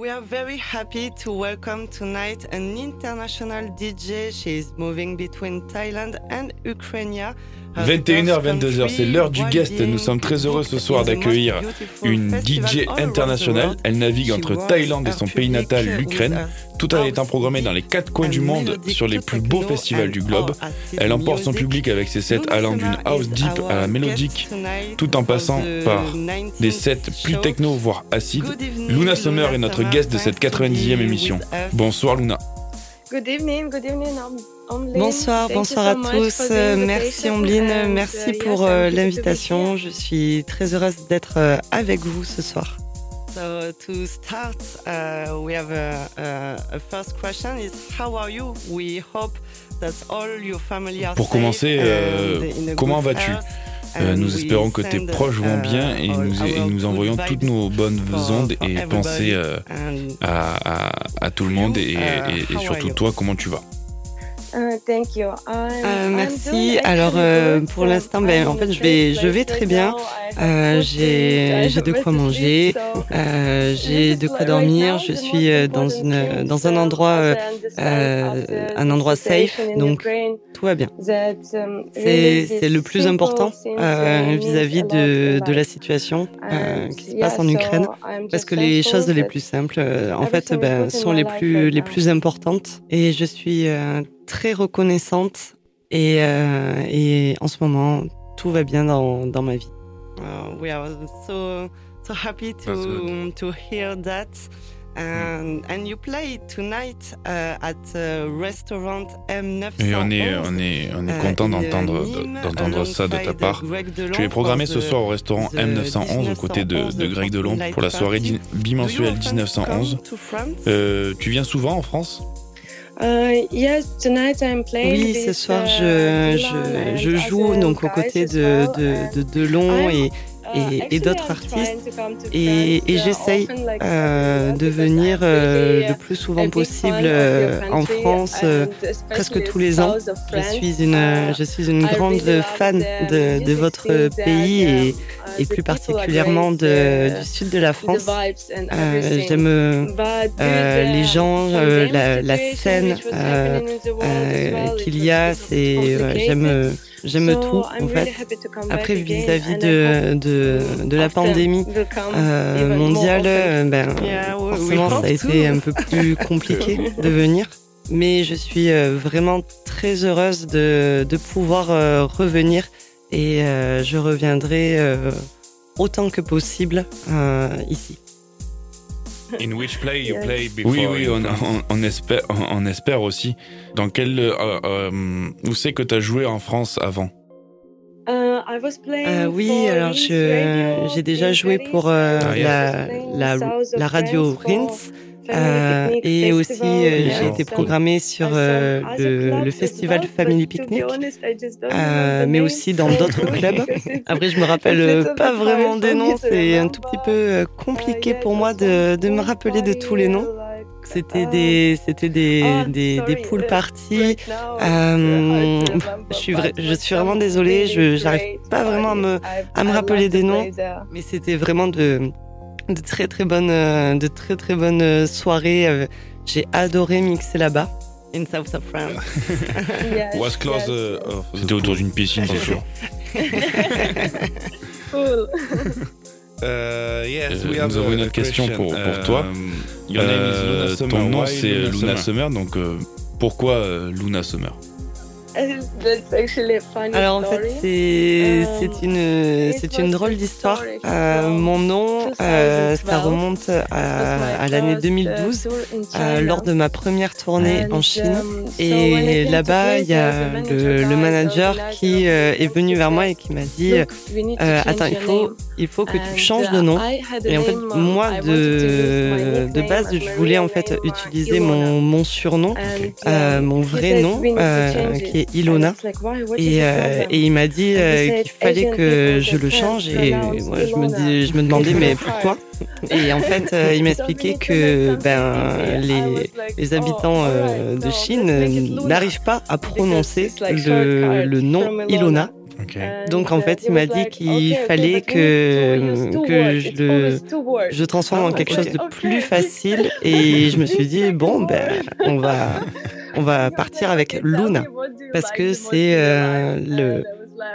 We are very happy to welcome tonight an international DJ. She is moving between Thailand and Ukraine. 21h, 22h, c'est l'heure du guest. Nous sommes très heureux ce soir d'accueillir une DJ internationale. Elle navigue entre Thaïlande et son pays natal, l'Ukraine. Tout en étant programmé dans les quatre coins du monde sur les plus beaux festivals du globe. Elle emporte son public avec ses sets allant d'une house deep à la mélodique, tout en passant par des sets plus techno, voire acide. Luna Sommer est notre guest de cette 90e émission. Bonsoir Luna. Good evening, good evening. Bonsoir, bonsoir à tous. Merci Ambline, merci pour euh, l'invitation. Je suis très heureuse d'être euh, avec vous ce soir. So to start, uh, we have a, a, a, first question is how are you? We hope that all your family are Pour commencer, euh, comment vas-tu? Euh, nous espérons que tes proches vont uh, bien et nous, et nous envoyons toutes nos bonnes ondes et pensées euh, à, à, à, tout le monde et, et, et surtout toi, comment tu vas Uh, thank you. Euh, merci. Alors euh, pour l'instant, ben, en fait, je vais, je vais très bien. Euh, j'ai, j'ai de quoi manger, euh, j'ai de quoi dormir. Je suis euh, dans une, dans un endroit, euh, un endroit safe, donc tout va bien. um, C'est, c'est le plus important vis-à-vis de, de la situation qui se passe en Ukraine, parce que les choses les plus simples, en fait, ben, sont les plus, les plus importantes. Et je suis très reconnaissante et, euh, et en ce moment, tout va bien dans, dans ma vie. Uh, we are so, so happy to, to hear that. And, and you play tonight uh, at uh, restaurant M911. Et on est, on est, on est content d'entendre, d'entendre ça de ta part. Tu es programmé ce soir au restaurant M911 aux côtés de, de Greg Delon pour la soirée bimensuelle 1911. Euh, tu viens souvent en France? Oui, ce soir je, je, je joue donc aux côtés de, de, de Delon et, et, et d'autres artistes. Et, et j'essaye euh, de venir euh, le plus souvent possible euh, en France, euh, presque tous les ans. Je suis une, je suis une grande fan de, de votre pays et, et plus particulièrement de, du sud de la France. Euh, J'aime euh, les gens, la, la, scène qu'il y a. J'aime J'aime tout, en fait. Après, vis-à-vis de, de, de, la pandémie euh, mondiale, euh, ben, forcément, ça a été un peu plus compliqué de venir. Mais je suis euh, vraiment très heureuse de, de pouvoir revenir et je reviendrai autant que possible ici. In which play you play before oui, oui, on, on, on, espère, on, espère aussi. Dans quel, euh, euh, où c'est que tu as joué en France avant? Euh, euh, oui, alors j'ai déjà joué pour euh, ah, la, la, la, radio Rins. Euh, et aussi, euh, j'ai été programmée sur euh, le, le, festival Family Picnic, mais aussi dans d'autres clubs. Après, je me rappelle pas vraiment des noms, c'est un tout petit peu compliqué pour moi de, de me rappeler de tous les noms. C'était des, c'était des, des, des pool parties. Euh, je suis je suis vraiment désolée, je n'arrive pas vraiment à me, à me rappeler des noms, mais c'était vraiment de, de très très bonnes, euh, de très très bonnes euh, soirées. Euh, j'ai adoré mixer là-bas. In South of France. Was close. C'était autour d'une piscine, c'est sûr. cool. Uh, yes, we nous avons une autre question, pour, pour toi. Ton nom c'est Luna Summer, donc euh, pourquoi Luna Summer? Alors en fait, c'est c'est une c'est une drôle d'histoire. Euh, mon nom, euh, ça remonte à, à l'année 2012, euh, lors de ma première tournée en Chine. Um, et là-bas, il y a le, le manager qui est venu vers moi et qui m'a dit "Attends, il faut il faut que tu changes de nom." Et en fait, moi de de base, je voulais en fait utiliser mon mon surnom, mon vrai nom, qui est Ilona. Et, euh, et il m'a dit euh, qu'il fallait que je le change. Et moi, je, me dis, je me demandais mais pourquoi? Et en fait, euh, il m'a expliqué que ben, les, les habitants de Chine n'arrivent pas à prononcer le, le nom Ilona. Donc en fait, il m'a dit qu'il fallait que, que je le je transforme en quelque chose de plus facile. Et je me suis dit bon ben on va on va partir avec Luna parce que c'est euh, le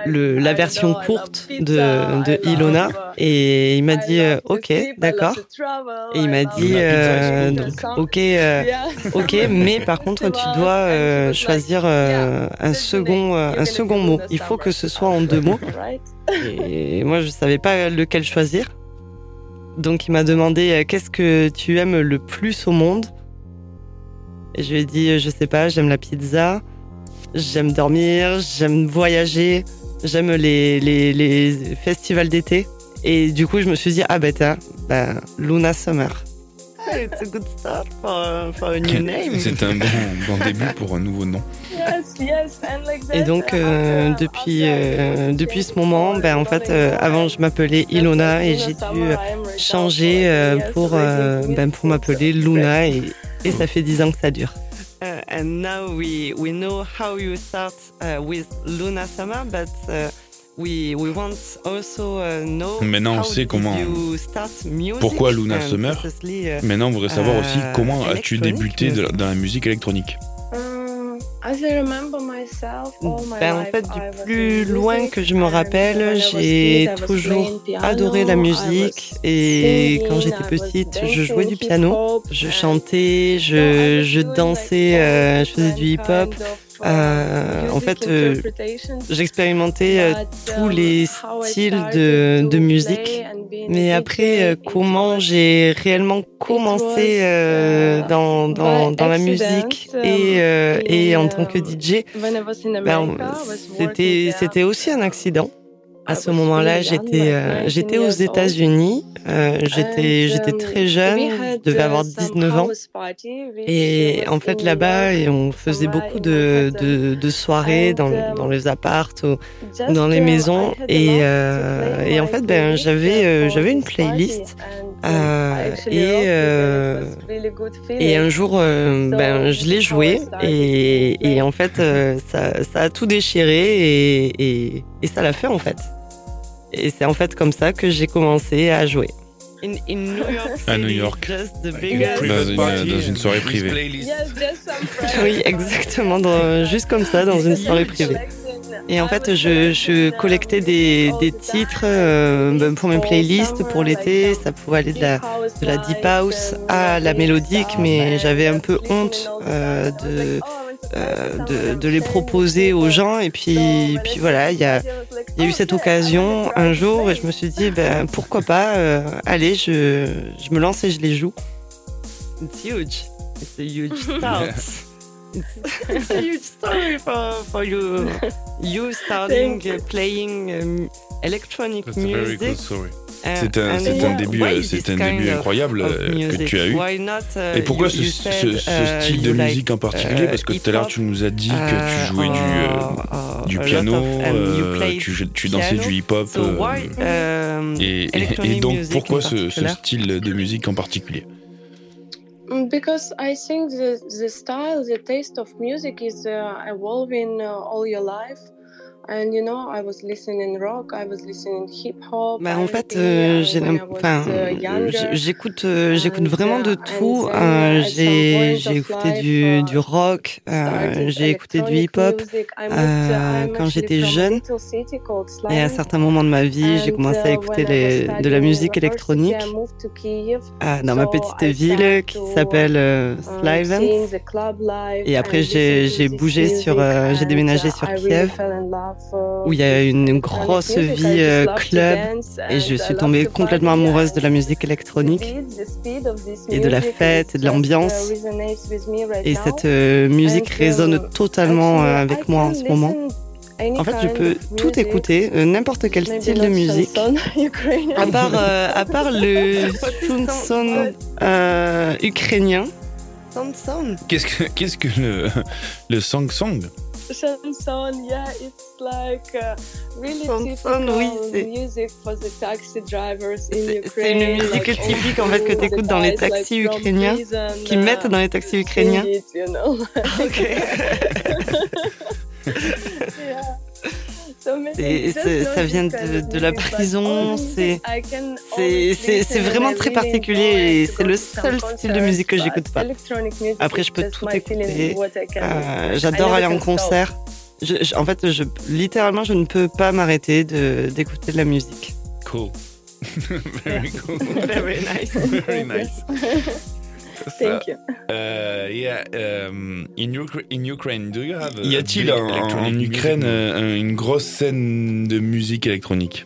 le, la version courte de, de Ilona. Et il m'a dit euh, ok d'accord. Et il m'a dit euh, donc ok ok mais par contre tu dois choisir un second un second mot. Il faut que ce soit en deux mots. Et moi je savais pas lequel choisir. Donc il m'a demandé qu'est-ce que tu aimes le plus au monde? Et je lui ai dit je sais pas j'aime la pizza J'aime dormir, j'aime voyager, j'aime les, les, les, festivals d'été. Et du coup, je me suis dit, ah ben ben, Luna Summer. It's a good start for, for a new name. C'est un bon, bon, début pour un nouveau nom. Et donc, euh, depuis, euh, depuis ce moment, ben, en fait, euh, avant, je m'appelais Ilona et j'ai dû changer euh, pour, euh, ben, pour m'appeler Luna et, et ça fait dix ans que ça dure. Uh, and now we we know how you start uh, with Luna Summer, but uh, we we want also uh, know. Maintenant, on sait comment. Pourquoi Luna Summer uh, Maintenant, on voudrait savoir aussi uh, comment as-tu débuté dans la musique électronique. Ben, en fait, du plus loin que je me rappelle, j'ai toujours adoré la musique. Et quand j'étais petite, je jouais du piano, je chantais, je, je dansais, euh, je faisais du hip-hop. Euh, en fait, euh, j'expérimentais euh, tous les styles de, de, musique, mais après, comment j'ai réellement commencé euh, dans, dans, dans, la musique et, et en tant que DJ, ben, c'était c'était aussi un accident. À ce moment-là, j'étais euh, j'étais aux États-Unis. Euh, j'étais j'étais très jeune, je devais avoir 19 ans. Et en fait là-bas, on faisait beaucoup de, de, de soirées dans, dans les appartes ou dans les maisons. Et, euh, et en fait, ben j'avais euh, j'avais une playlist. Euh, et, euh, et un jour, euh, ben, je l'ai joué et, et, en fait, ça, ça, a tout déchiré et, et, et ça l'a fait en fait. Et c'est en fait comme ça que j'ai commencé à jouer. In, in New York à New York. Dans une, dans, une, soirée privée. oui, exactement, dans, juste comme ça, dans une soirée privée. Et en fait, je, je collectais des, des titres euh, pour mes playlists pour l'été. Ça pouvait aller de la, de la deep house à la mélodique, mais j'avais un peu honte euh, de de, de, les proposer aux gens. Et puis, puis voilà, il y a, y a, eu cette occasion un jour et je me suis dit, ben, pourquoi pas, euh, allez, je, je me lance et je les joue. It's huge. It's a huge start. it's, a huge story for, for you. You starting playing um, electronic That's music. A very good story. C'est un, un, début, c'est un début incroyable euh, que tu as eu. Uh, Et pourquoi ce, ce, ce style de musique en particulier? Parce que tout à l'heure, tu nous as dit que tu jouais du, euh, du piano, euh, tu, tu, dansais du hip-hop. Euh, um, et, et, donc, pourquoi ce, ce style de musique en particulier? Because I think the, the style, the taste of music is uh, evolving uh, all your life. Bah en fait, euh, uh, j'écoute euh, j'écoute vraiment de tout. Euh, j'ai j'ai écouté du du rock, euh, j'ai écouté du hip hop euh, quand j'étais jeune. Et à certains moments de ma vie, j'ai commencé à écouter les, de la musique électronique euh, dans ma petite ville qui s'appelle uh, Slivens. Et après, j'ai j'ai bougé sur, j'ai déménagé sur Kiev où il y a une grosse vie euh, club et je suis tombée complètement amoureuse de la musique électronique et de la fête et de l'ambiance. Et cette euh, musique résonne totalement euh, avec moi en ce moment. En fait, je peux tout écouter, n'importe quel style de musique, à part, à part le chanson ukrainien. Qu'est-ce que, qu'est-ce que le, le song song chanson, yeah, it's like uh, really chanson, oui, music for the taxi drivers in Ukraine. C'est une musique like, typique en fait que tu écoutes dans les taxis like, ukrainiens, qui mettent dans les taxis ukrainiens. It, you know? ok. yeah. Ça vient de, la prison. C'est vraiment très particulier et c'est le seul style de musique que j'écoute pas. Après, je peux tout écouter. Euh, j'adore aller en concert. en fait, je, littéralement, je ne peux pas m'arrêter d'écouter de, la musique. Cool. Very cool. Very nice. Very nice. Thank you. Uh, yeah, um, in, in Ukraine, do you have a y a-t-il en, Ukraine euh, une grosse scène de musique électronique?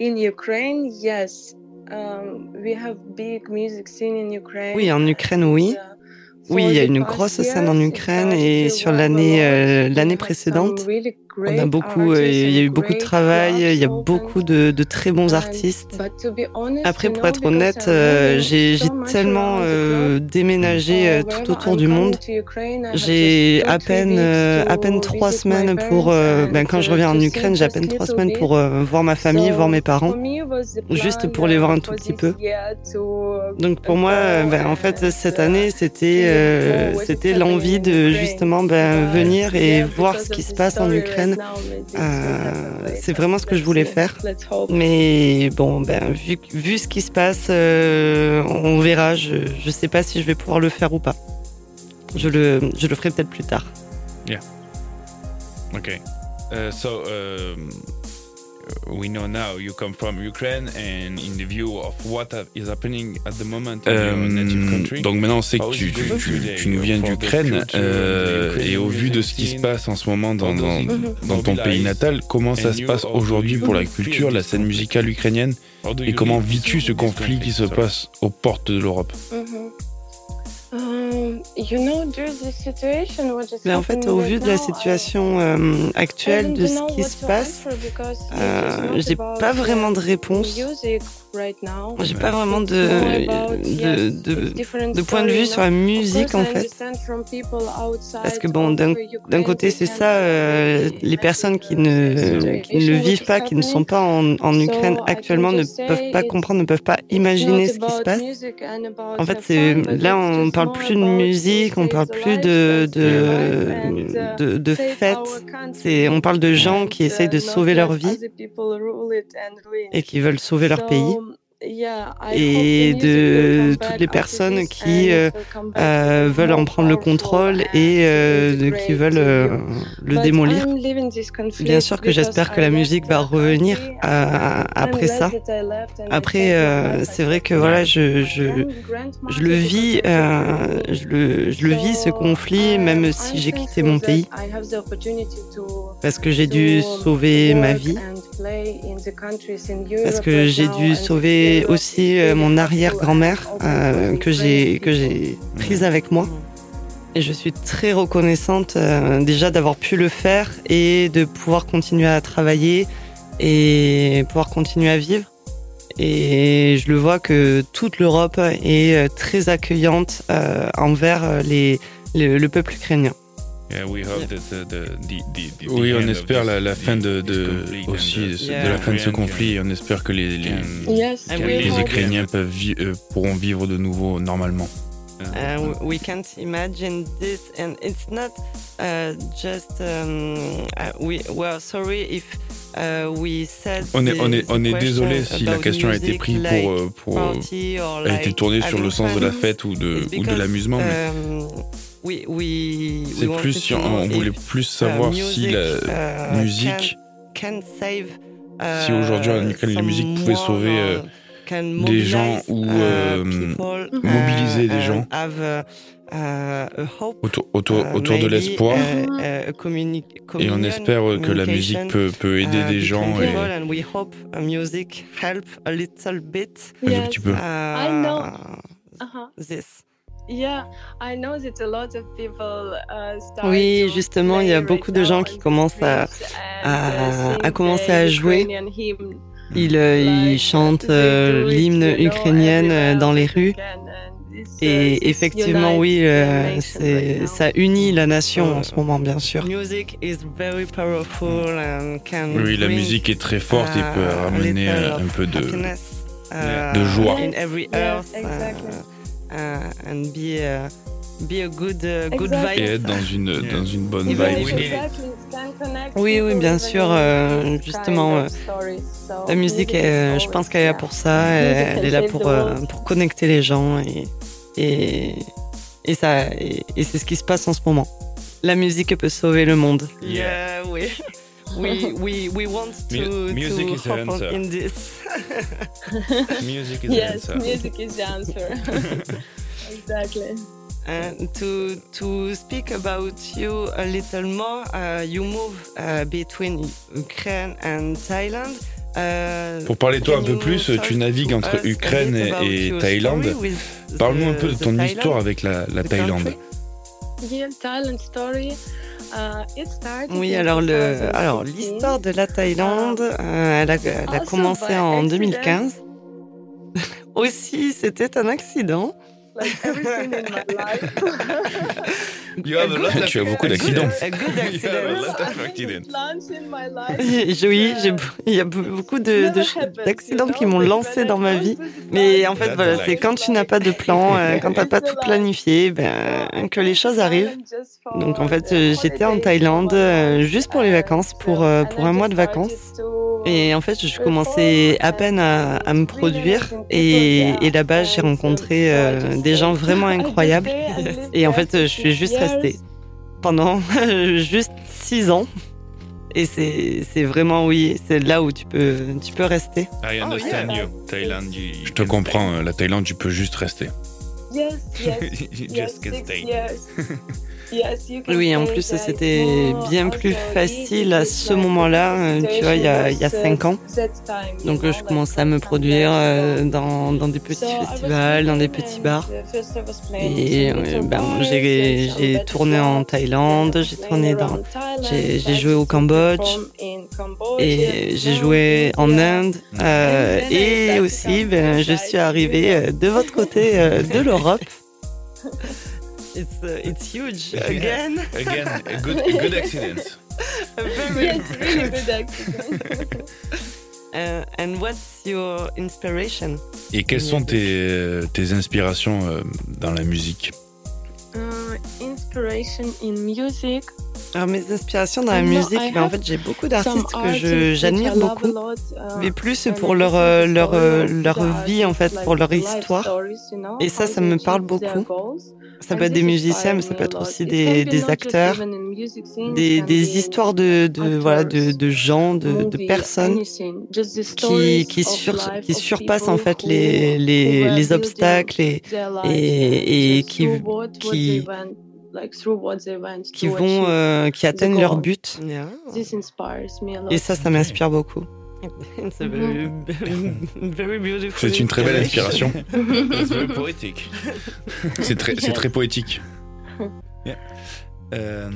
In Ukraine, yes. Um, we have big music scene in Ukraine. Oui, en Ukraine, oui. Oui, il y a une grosse scène en Ukraine et sur l'année euh, l'année précédente, on a beaucoup, euh, il y a eu beaucoup de travail, il y a beaucoup de, de très bons artistes. Après, pour être honnête, euh, j'ai tellement euh, déménagé tout autour du monde. J'ai à peine, à peine trois semaines pour, ben, quand je reviens en Ukraine, j'ai à peine trois semaines pour voir ma famille, voir mes parents, juste pour les voir un tout petit peu. Donc pour moi, ben, en fait, cette année, c'était, c'était l'envie de justement ben, venir et voir ce qui se passe en Ukraine euh, c'est vraiment ce que je voulais faire. Mais bon, ben, vu, vu ce qui se passe, euh, on verra. Je ne sais pas si je vais pouvoir le faire ou pas. Je le, je le ferai peut-être plus tard. Yeah. Ok. Uh, so, um, we know now you come from Ukraine and in the view of what is happening at the moment in your native euh, country. Donc maintenant on sait que tu, tu, tu, tu nous viens d'Ukraine euh, et au vu de ce qui se passe en ce moment dans, dans, dans ton pays natal, comment ça se passe aujourd'hui pour la culture, la scène musicale ukrainienne et comment vis-tu ce conflit qui se passe aux portes de l'Europe? Mais en fait, au vu de la situation euh, actuelle, de ce qui se passe, euh, j'ai pas vraiment de réponse. J'ai pas vraiment de, de, de, de, point de vue sur la musique en fait. Parce que bon, d'un côté c'est ça, euh, les personnes qui ne, qui ne le vivent pas, qui ne sont pas en, en Ukraine actuellement ne peuvent pas comprendre, ne peuvent pas imaginer ce qui se passe. En fait, c'est là on parle plus de musique, on parle plus de de, de, de fêtes. C'est on parle de gens qui essayent de sauver leur vie et qui veulent sauver leur pays et de toutes les personnes qui euh, euh, veulent en prendre le contrôle et euh, qui veulent le démolir. Bien sûr que j'espère que la musique va revenir après ça. Après, c'est vrai que voilà, je, je, je le vis, je le, je le vis ce conflit, même si j'ai quitté mon pays, parce que j'ai dû sauver ma vie, parce que j'ai dû sauver aussi euh, mon arrière-grand-mère euh, que j'ai que j'ai prise avec moi. Et je suis très reconnaissante euh, déjà d'avoir pu le faire et de pouvoir continuer à travailler et pouvoir continuer à vivre. Et je le vois que toute l'Europe est très accueillante envers les, le peuple ukrainien oui, on espère la, la fin de, de aussi de la fin de ce conflit. On espère que les, les, les Ukrainiens peuvent euh, pourront vivre de nouveau normalement. Uh, we can't imagine this, and it's not uh, just. Um, uh, we well, sorry if uh, we said. On est on est on est désolé si la question a été prise pour euh, pour a été tournée sur le sens de la fête ou de ou de l'amusement. Um, c'est plus si on, voulait plus savoir si la uh, musique, si aujourd'hui en Ukraine la musique pouvait sauver euh, des gens ou uh, euh, mobiliser des uh, gens autour, autour, autour de l'espoir. Et on espère que la musique peut, peut aider des gens et un petit peu. Oui, justement, il y a beaucoup de gens qui commencent à, à, commencer à jouer. Ils, euh, ils chantent euh, l'hymne ukrainienne euh, dans les rues. Et effectivement, oui, ça unit la nation en ce moment, bien sûr. Oui, la musique est très forte et peut ramener un peu de, de joie. Uh, and be uh, be a good, uh, good vibe. Et être dans une, dans une bonne vibe. Oui, oui, bien sûr. Euh, justement, euh, la musique, je pense qu'elle est là pour ça. Elle, est là pour, euh, pour connecter les gens et, et, et ça, et, c'est ce qui se passe en ce moment. La musique peut sauver le monde. Yeah, oui. We we we want to, music to is hop answer. in this. music is yes, answer. music is the answer. exactly. And to to speak about you a little more, uh, you move uh, between Ukraine and Thailand. Uh, Pour parler de toi un peu plus, tu navigues entre Ukraine et, et Thaïlande. Parle-nous un peu de ton histoire avec la, la Thaïlande. Yeah, Thailand story. Euh, oui, alors le, alors l'histoire de la Thaïlande, euh, elle, a, elle a commencé en 2015. Aussi, c'était un accident. tu as beaucoup d'accidents. Oui, il y a beaucoup d'accidents qui m'ont lancé dans ma vie. Mais en fait, voilà, c'est quand tu n'as pas de plan, euh, quand tu n'as pas tout planifié, ben, que les choses arrivent. Donc en fait, euh, j'étais en Thaïlande euh, juste pour les vacances, pour, pour un mois de vacances. Et en fait, je commençais à peine à, à me produire. Et, et là-bas, j'ai rencontré euh, des gens vraiment incroyables. Et en fait, je suis juste pendant juste six ans. Et c'est vraiment, oui, c'est là où tu peux, tu peux rester. I understand you. Thaïlande, je te comprends. La Thaïlande, tu peux juste rester. Yes, yes. just can stay. Oui, en plus, c'était bien plus facile à ce moment-là, euh, tu vois, il y a, il y a cinq ans. Donc, je commençais à me produire euh, dans, dans des petits festivals, dans des petits bars. Et euh, ben, j'ai tourné en Thaïlande, j'ai tourné dans, j'ai joué au Cambodge et j'ai joué en Inde. et aussi, ben, je suis arrivée de votre côté de l'Europe. It's uh, it's huge again. again, a good a good accident. a very yes, really good accident. uh, and what's your inspiration? Et quelles sont tes, tes inspirations euh, dans la musique? Uh, inspiration in music. Alors mes inspirations dans la musique, ben, en fait j'ai beaucoup d'artistes que j'admire beaucoup, uh, mais plus pour leur euh, leur euh, leur vie en fait, pour leur histoire. Et ça, ça me parle beaucoup. Ça peut être des musiciens, mais ça peut être aussi des, des acteurs, des, des histoires de, de voilà de, de, gens, de, de personnes qui qui, sur, qui surpassent en fait les les, les obstacles et et, et qui qui qui vont euh, qui atteignent leur but. Et ça, ça m'inspire beaucoup. C'est une très belle inspiration. C'est poétique. C'est très, c'est très poétique. Euh,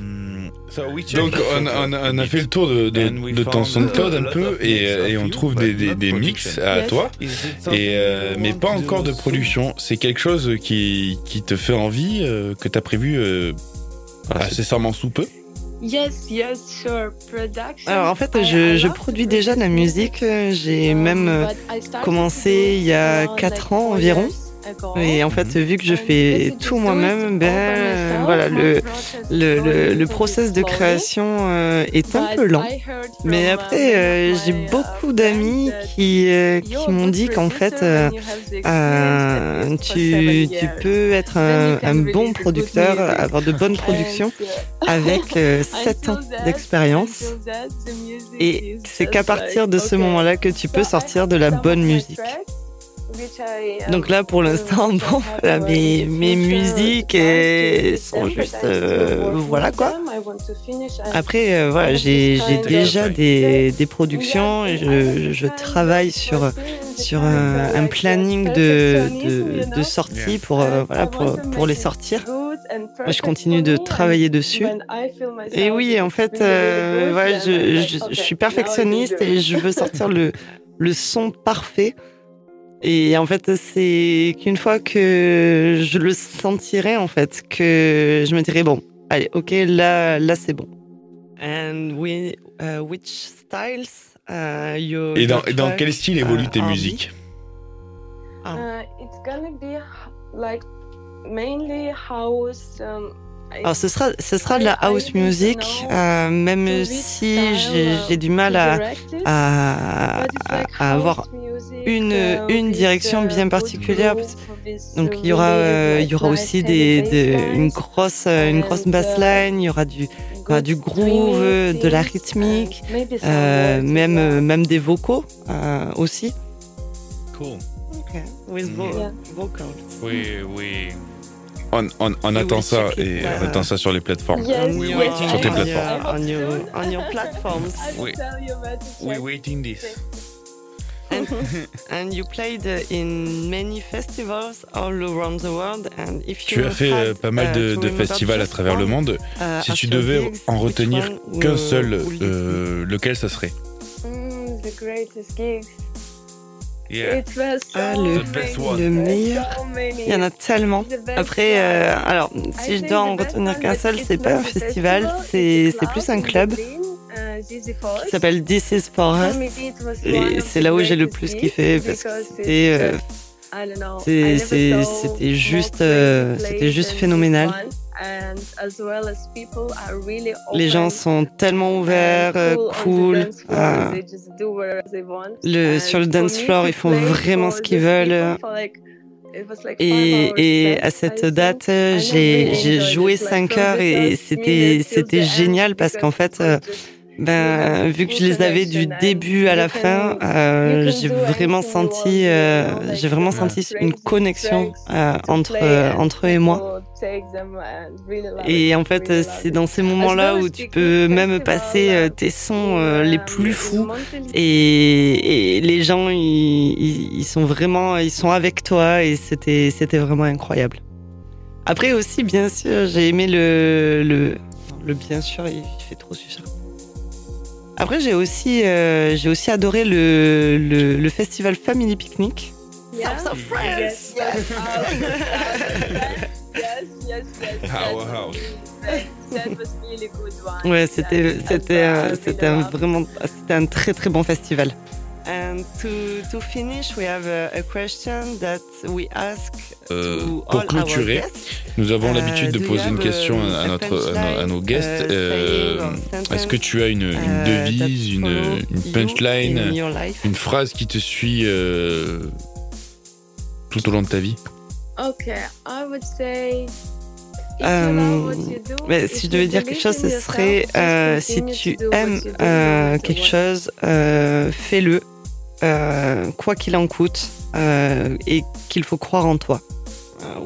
donc on, on, on, a fait le tour de, de, de ton SoundCloud un peu et, et on trouve des, des, des, mix à toi, et, euh, mais pas encore de production. C'est quelque chose qui, qui te fait envie, euh, que tu as prévu euh, incessamment sous peu? Yes, yes, sure. Production. Alors en fait, je, je produis déjà de la musique. J'ai même euh, commencé il y a 4 ans environ. Et en fait, vu que je fais tout moi-même, ben voilà, le, le, le, process de création euh, est un peu lent. Mais après, euh, j'ai beaucoup d'amis qui, euh, qui m'ont dit qu'en fait, tu, tu peux être un, un, bon producteur, avoir de bonnes productions avec 7 ans d'expérience. Et c'est qu'à partir de ce moment-là que tu peux sortir de la bonne musique. Donc là, pour l'instant, bon, mes, mes musiques sont juste, euh, voilà quoi. Après, euh, voilà, j'ai déjà des, des productions. Je, je travaille sur sur un, planning de, de, de sortie pour euh, voilà pour, pour les sortir. Je continue de travailler dessus. Et oui, en fait, voilà, je, je, je suis perfectionniste et je veux sortir le le son parfait. Et en fait, c'est qu'une fois que je le sentirai, en fait, que je me dirai, bon, allez, ok, là, là c'est bon. And we, uh, which styles, uh, you, et, dans, dans quel style évoluent tes uh, musiques? Uh, It's gonna be like mainly house. Um, alors ce sera, ce sera de la house music, euh, même si j'ai du mal à, à, à, avoir une, une direction bien particulière. Donc il y aura, euh, il y aura aussi des, de, une grosse, une grosse bassline, il y aura du, il y aura du groove, de la rythmique, euh, même, même des vocaux euh, aussi. Cool. Okay. With vo yeah. vocals. Oui, oui on, on, on attend ça et on attend ça sur les plateformes. Yes, We sur tes plateformes. On your, on your platforms. We, we waiting this. And, and, you played in many festivals all around the world. And if you tu as fait had, pas mal de, uh, de festivals à travers le monde. Uh, si tu devais en retenir qu'un seul, euh, lequel ça serait? Mm, The greatest gigs. Ah, le, le meilleur. Il y en a tellement. Après, euh, alors, si je dois en retenir qu'un seul, c'est pas un festival, c'est plus un club. Qui s'appelle This is for Us. Et c'est là où j'ai le plus kiffé parce que c'était euh, c'était juste, euh, c'était juste phénoménal. Les gens sont tellement ouverts, cool. Euh, le, sur le dance floor, ils font vraiment ce qu'ils veulent. Et, et, à cette date, j'ai joué 5 heures et c'était génial parce qu'en fait, ben, vu que je les avais du début à la fin, euh, j'ai vraiment senti, euh, j'ai vraiment senti une connexion euh, entre entre eux et moi. Et en fait, c'est dans ces moments-là où tu peux même passer tes sons les plus fous et, et les gens ils, ils, sont vraiment, ils sont avec toi et c'était c'était vraiment incroyable. Après aussi, bien sûr, j'ai aimé le, le le bien sûr, il fait trop sucre. Après, j'ai aussi, euh, j'ai aussi adoré le, le, le, festival Family Picnic. Yeah. South of France. Yes, yes. yes, yes, yes. How, how. That was really good one. Ouais, c'était, c'était, uh, c'était un vraiment, c'était un très très bon festival. And to, to finish, we have a, a question that we ask pour clôturer, nous avons l'habitude de poser une question à, notre, à, nos, guests. Uh, euh, Est-ce que tu as une, une uh, devise, une, une punchline, une phrase qui te suit euh, tout au long de ta vie? Ok, I would say. Euh, mais si je devais dire quelque chose, ce serait euh, si tu aimes euh, quelque chose, euh, fais-le euh, quoi qu'il en coûte, euh, et qu'il faut croire en toi.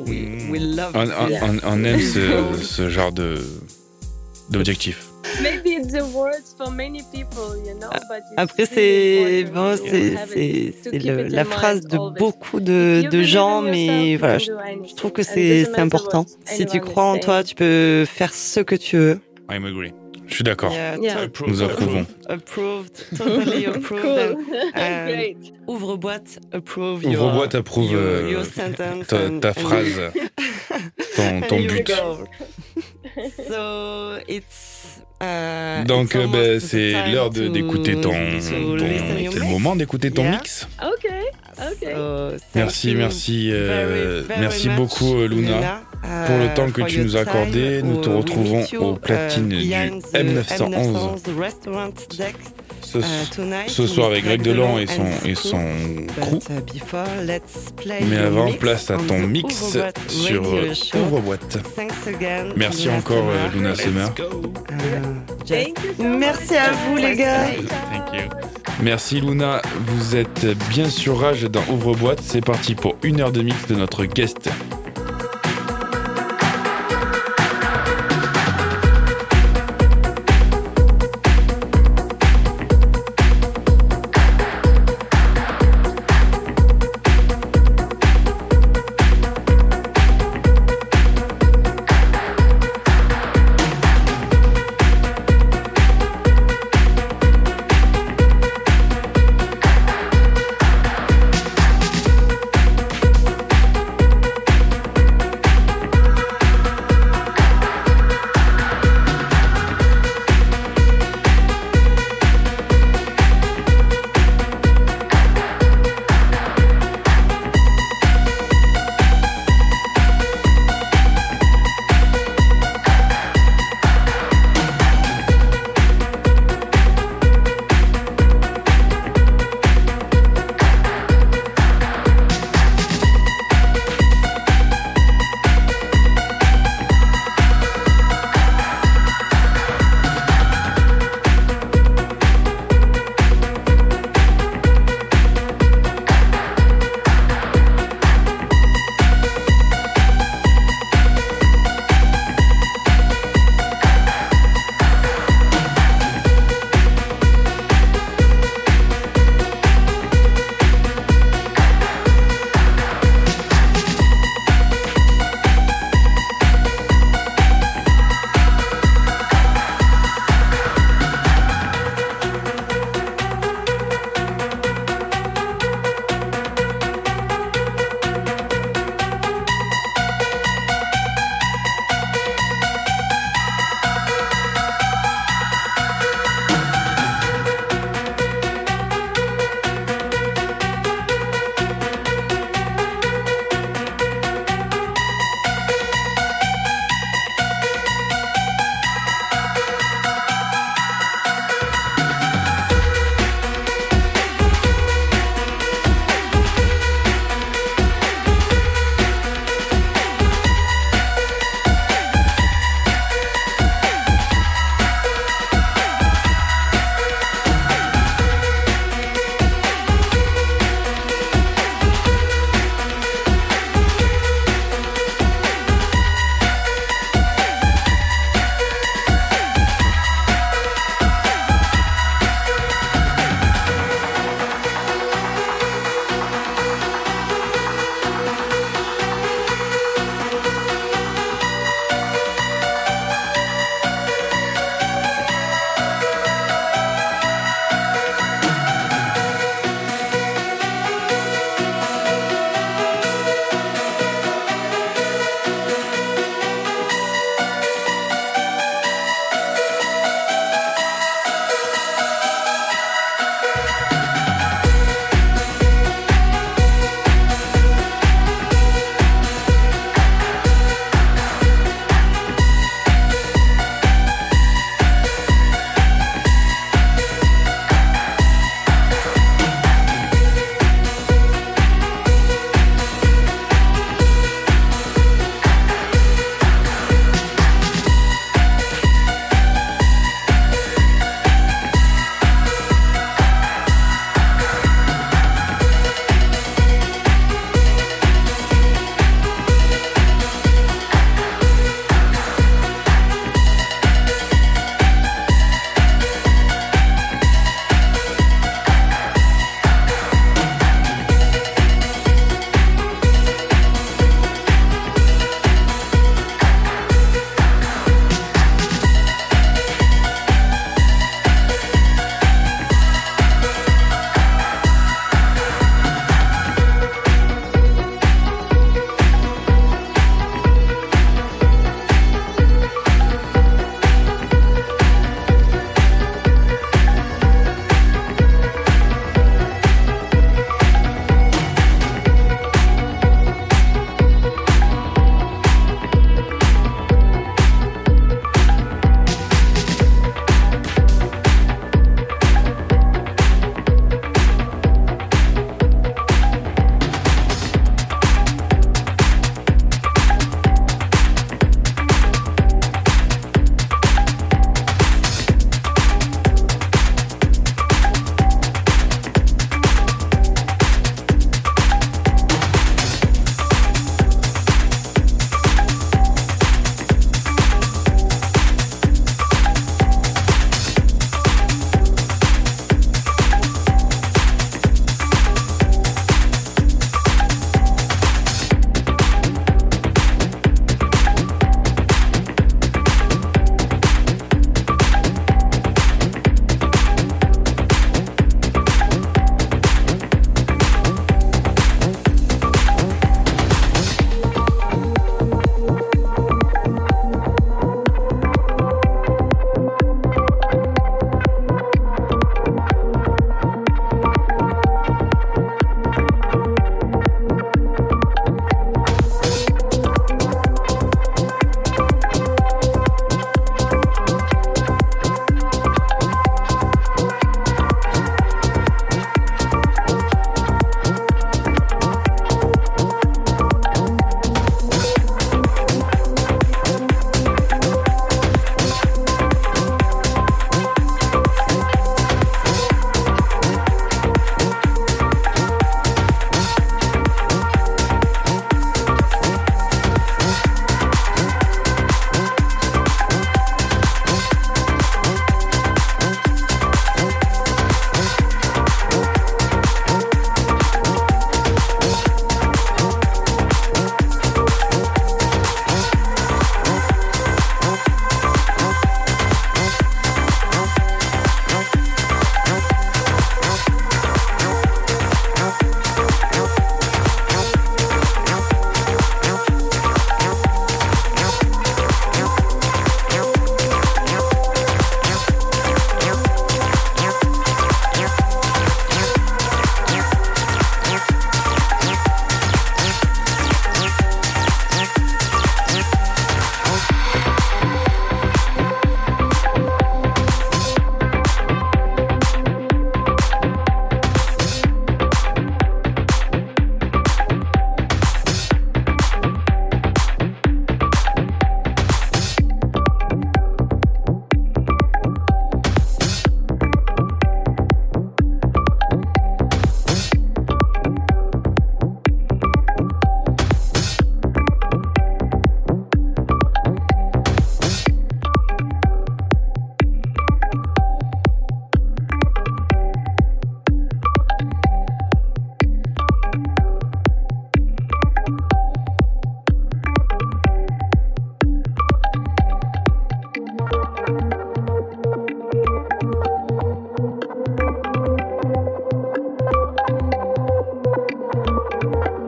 We, love on, on, on, aime ce, ce genre de d'objectif. Après, c'est bon, c'est la phrase de beaucoup de, de gens, mais voilà, je, je trouve que c'est important. Si tu crois en toi, tu peux faire ce que tu veux. I agree. Je suis d'accord. Yeah, yeah. Nous approuvons. Approved, totally approved. cool. and, and ouvre boîte, approve. Ouvre your, boîte, approuve your, your sentence ta, and, phrase, ton, ton but. so it's Donc euh, bah, c'est l'heure d'écouter ton, ton c'est le moment d'écouter ton yeah. mix. Ok, ok. So, merci, merci, euh, very, very merci beaucoup Luna. Luna. Pour le temps que tu nous as accordé, nous te retrouvons aux platines du M911 ce, ce soir avec Greg Delon et son, et son crew. Mais avant, place à ton mix sur Ouvre-boîte. Merci encore Luna Summer. Merci à vous les gars. Merci Luna, vous êtes bien sur Rage dans Ouvre-boîte. C'est parti pour une heure de mix de notre guest.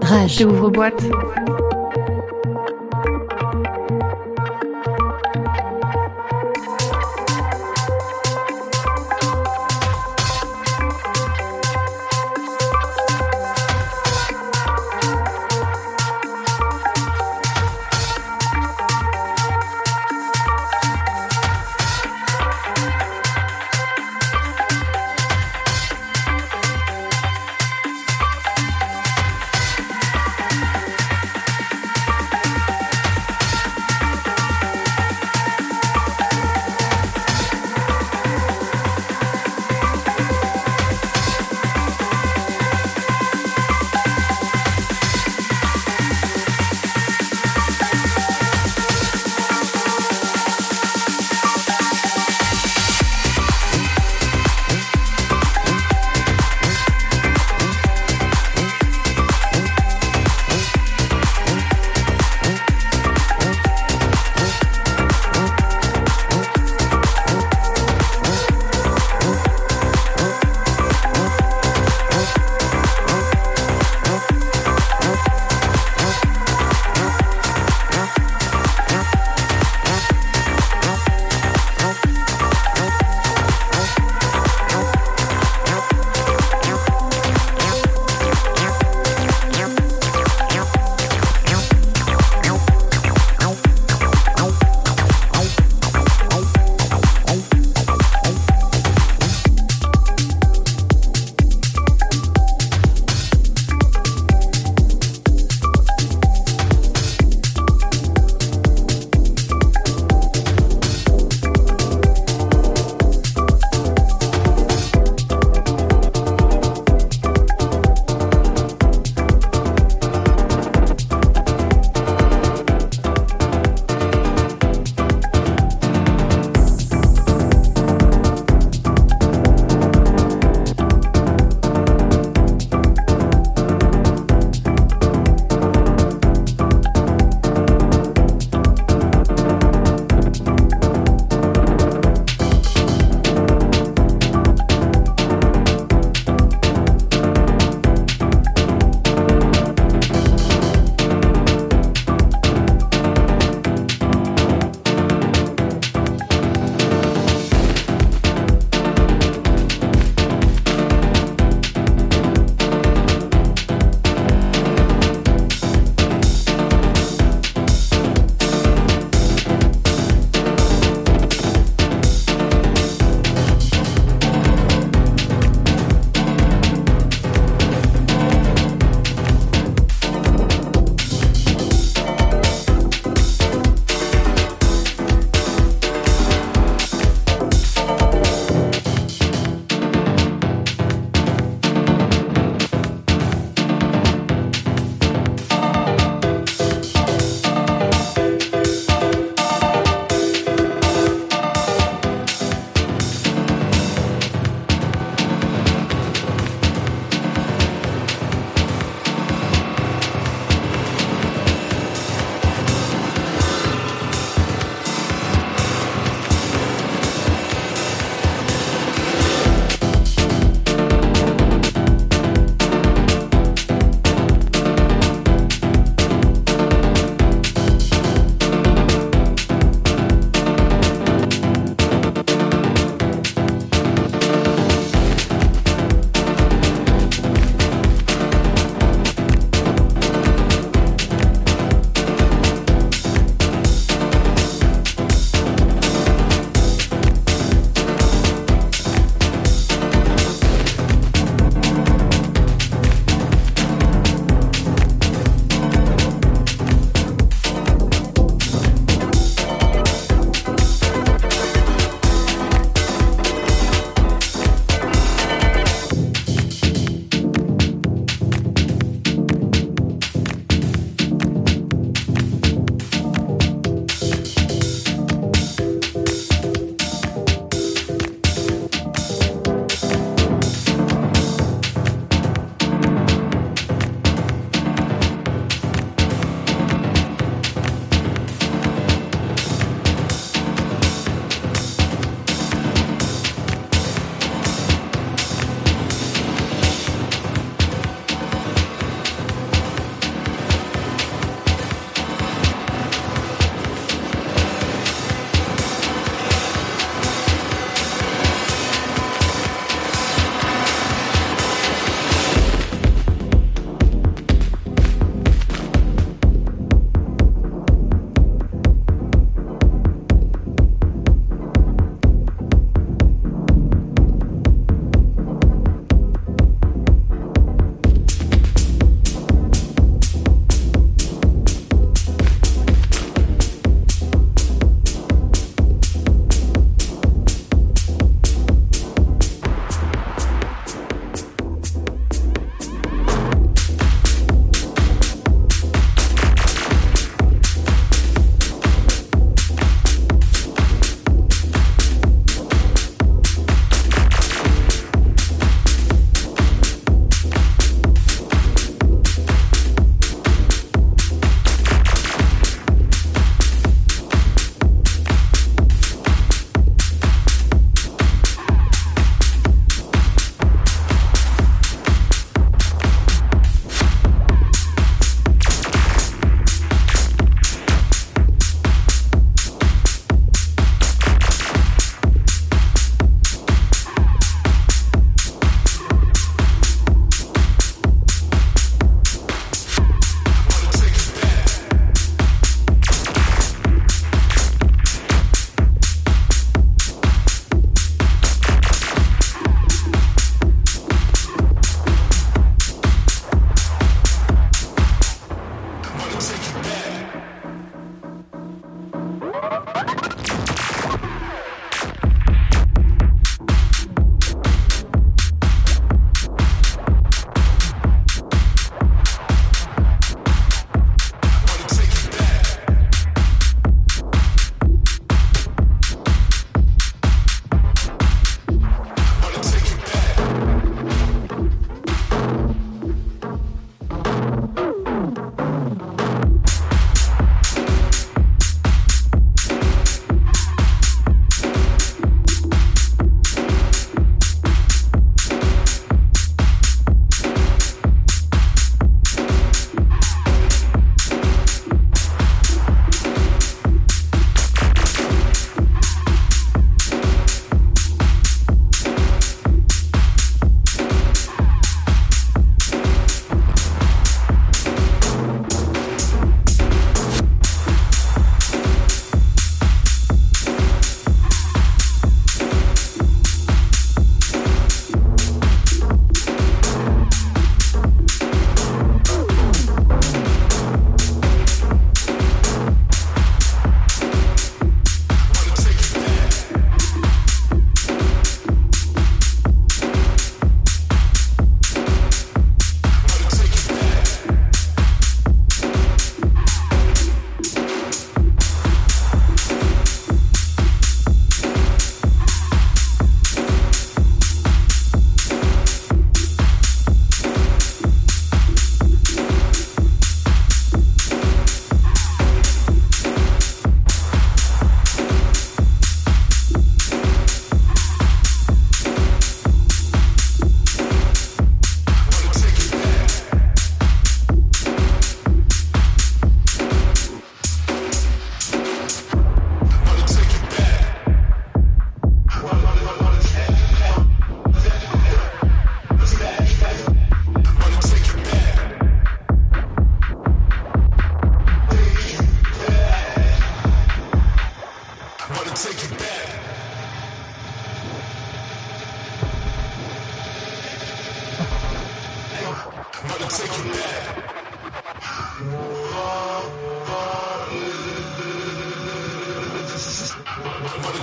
Découvrage. Ouvre-boîte.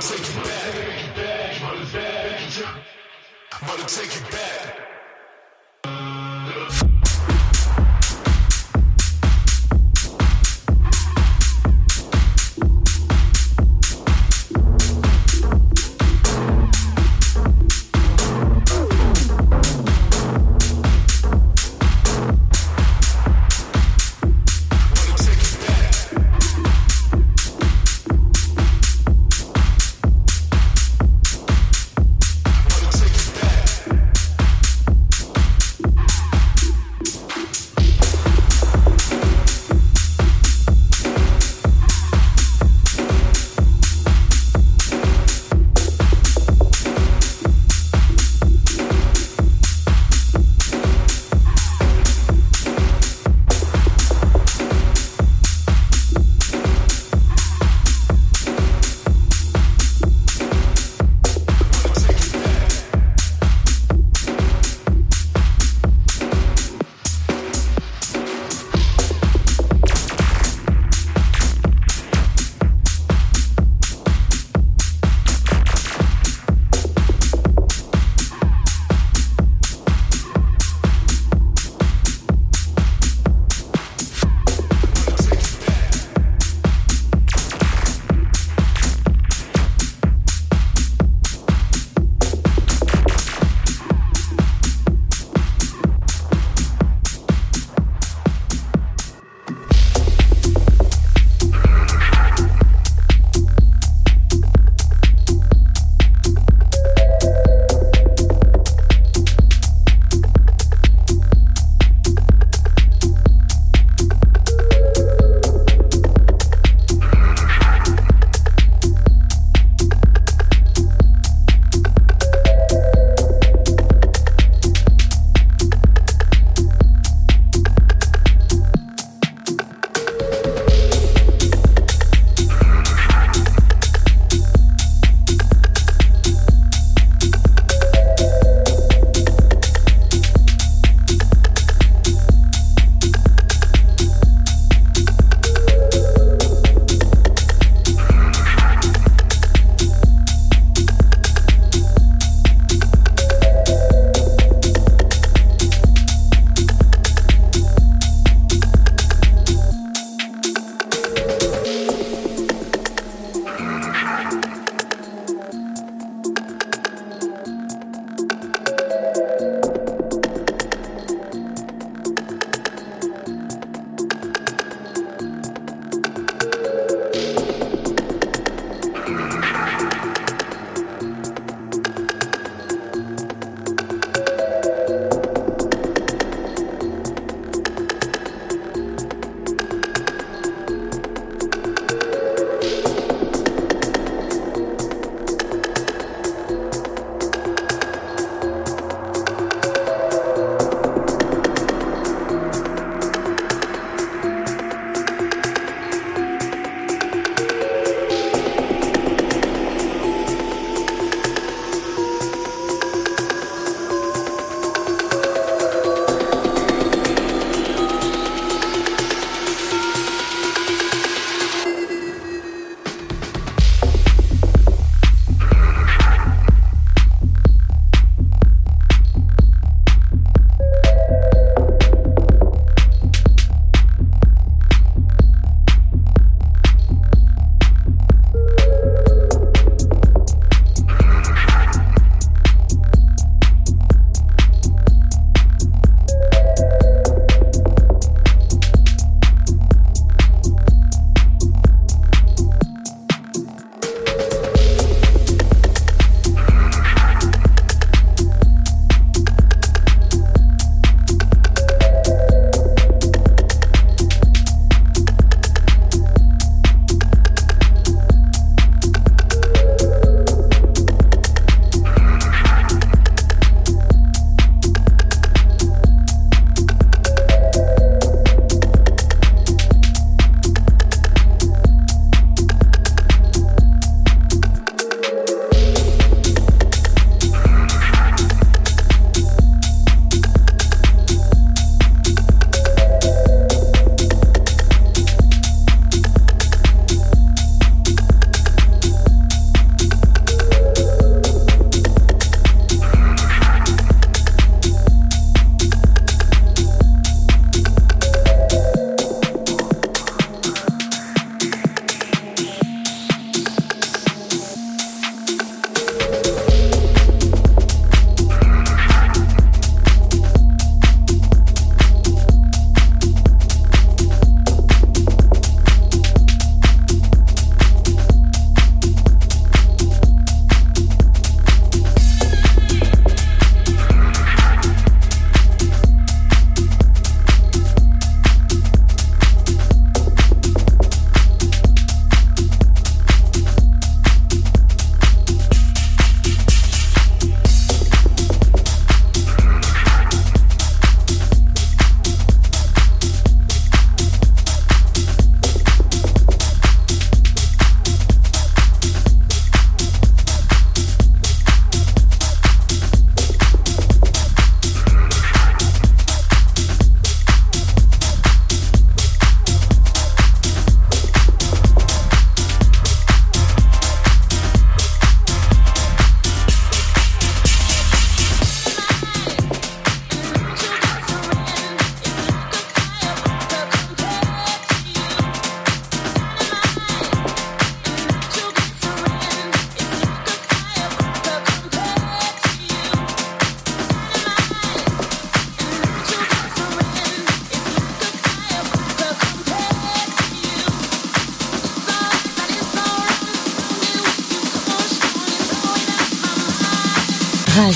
take it back. But take it back.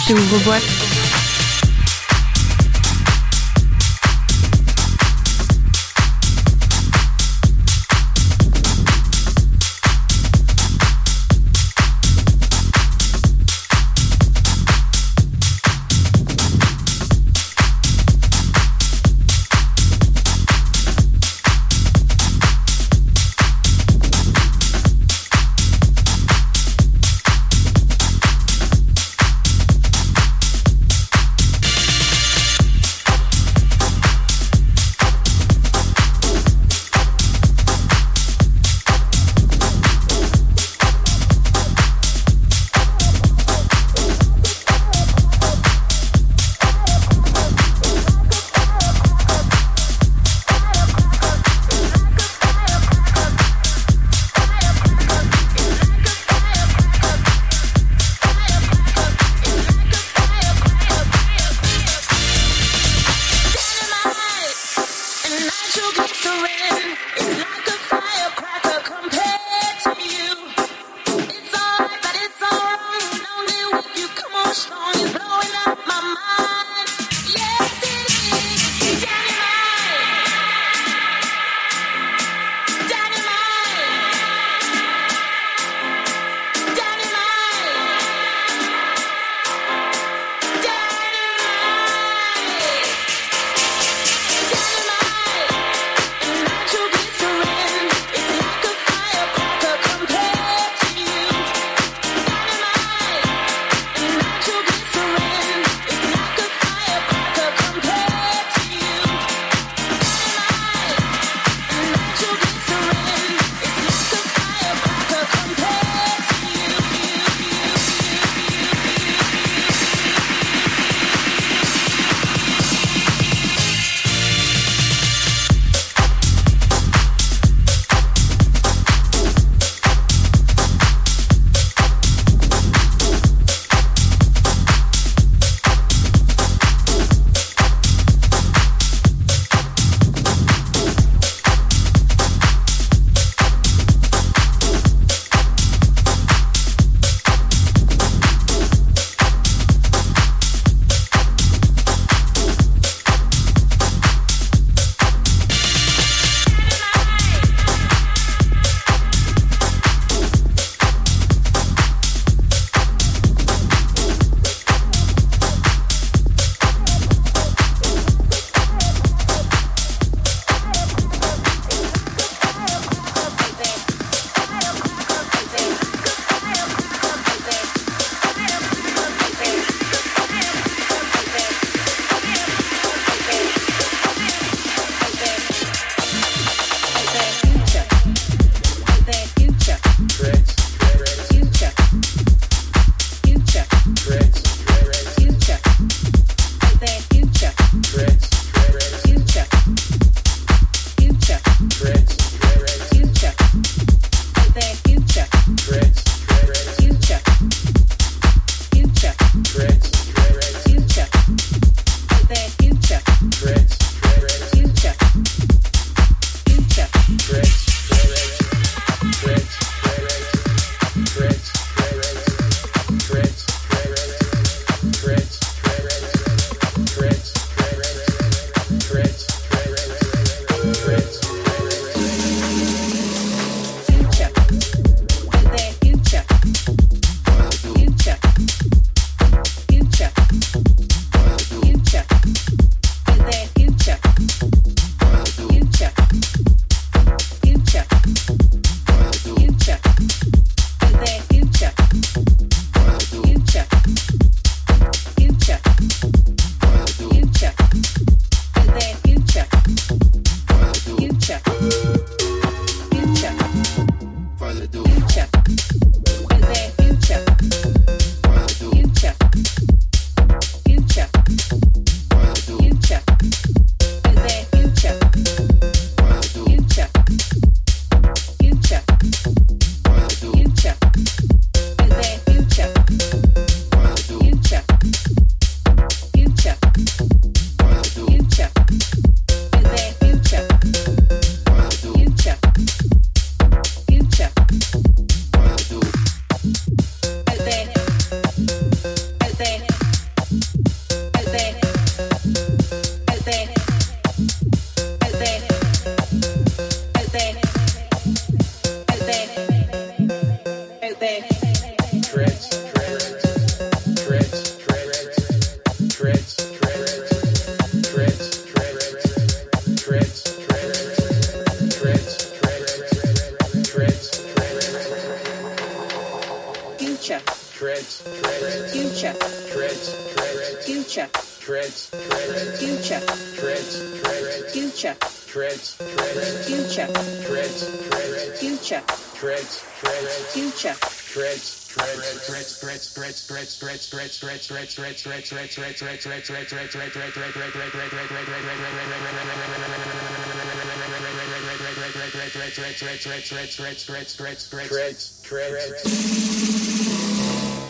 Chez Ouvre-Boîte.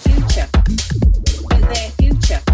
Future. Their future.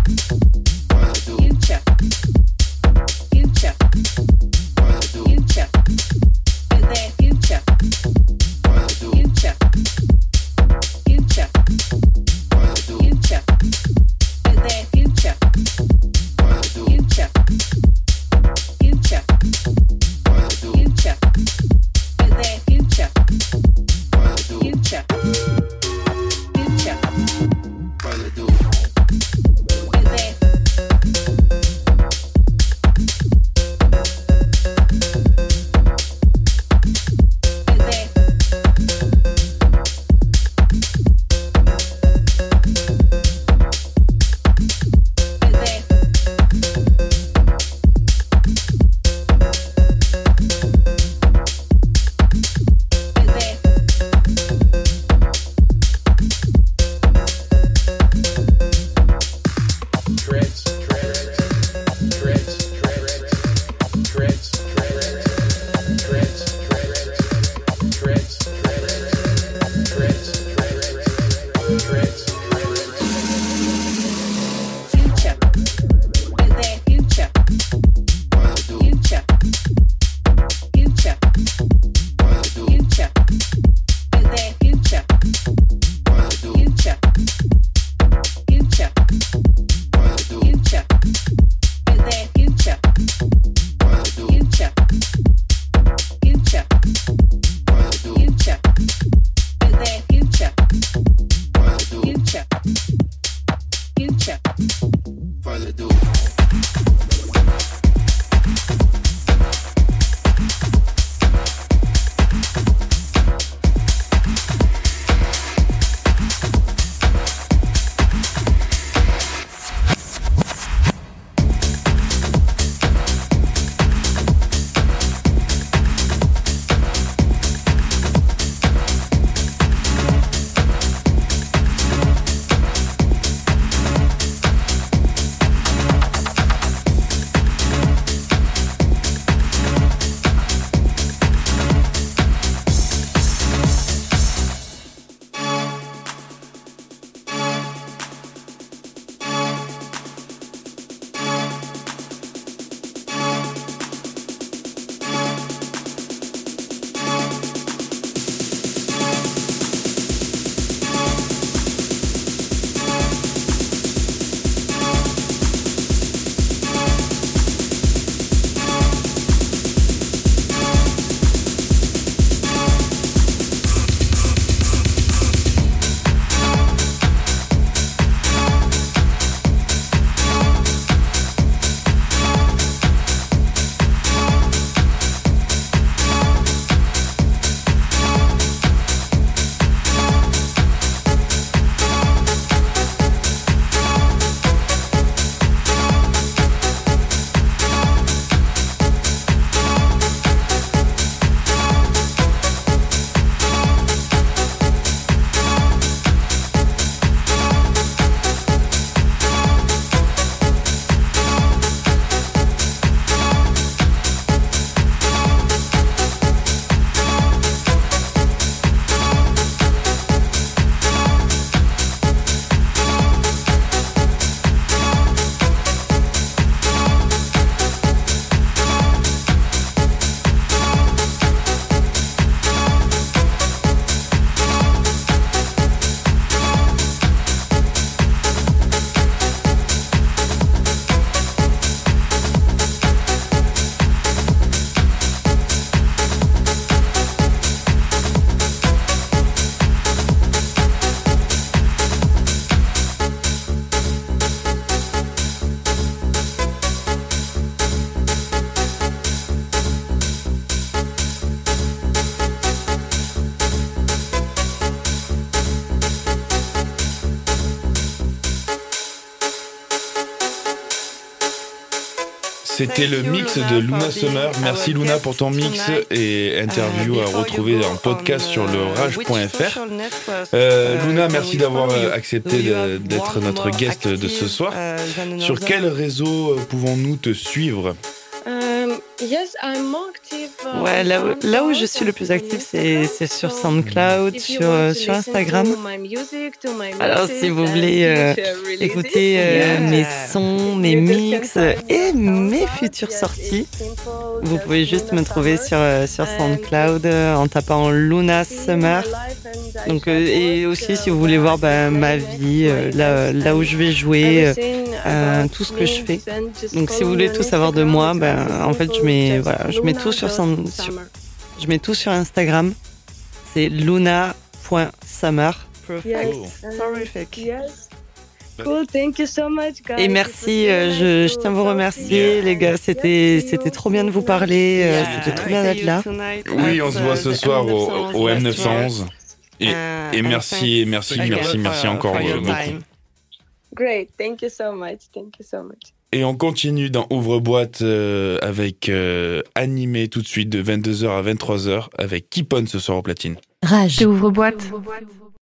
C'était le mix de Luna Summer. Merci Luna pour ton mix et interview à retrouver en podcast sur le rage.fr. Euh, Luna, merci d'avoir accepté d'être notre guest de ce soir. Sur quel réseau pouvons-nous te suivre? Ouais, là où, là où je suis le plus actif, c'est sur SoundCloud, sur, euh, sur Instagram. Alors, si vous voulez euh, écouter euh, mes sons, mes mix et mes futures sorties, vous pouvez juste me trouver sur, sur SoundCloud en tapant Luna Summer. Donc, et aussi, si vous voulez voir bah, ma vie, là, là où je vais jouer, tout ce que je fais. Donc, si vous voulez tout savoir de moi, ben, en fait, je mets, voilà, je mets tout sur, son, sur, je mets tout sur Instagram. C'est luna.summer. Perfect. Terrific. Yes. Cool, thank you so much, guys. Et merci, euh, je, je, tiens à vous remercier, les gars. C'était, c'était trop bien de vous parler. Euh, c'était trop bien d'être là. Oui, on se voit ce soir au, au M911. Et, et merci, merci, merci, merci encore beaucoup. Great, thank you so much, thank you so much. Et on continue dans Ouvre-boîte euh, avec euh, animé tout de suite de 22h à 23h avec Kipon ce soir au platine. Rage. Ouvre-boîte. Ouvre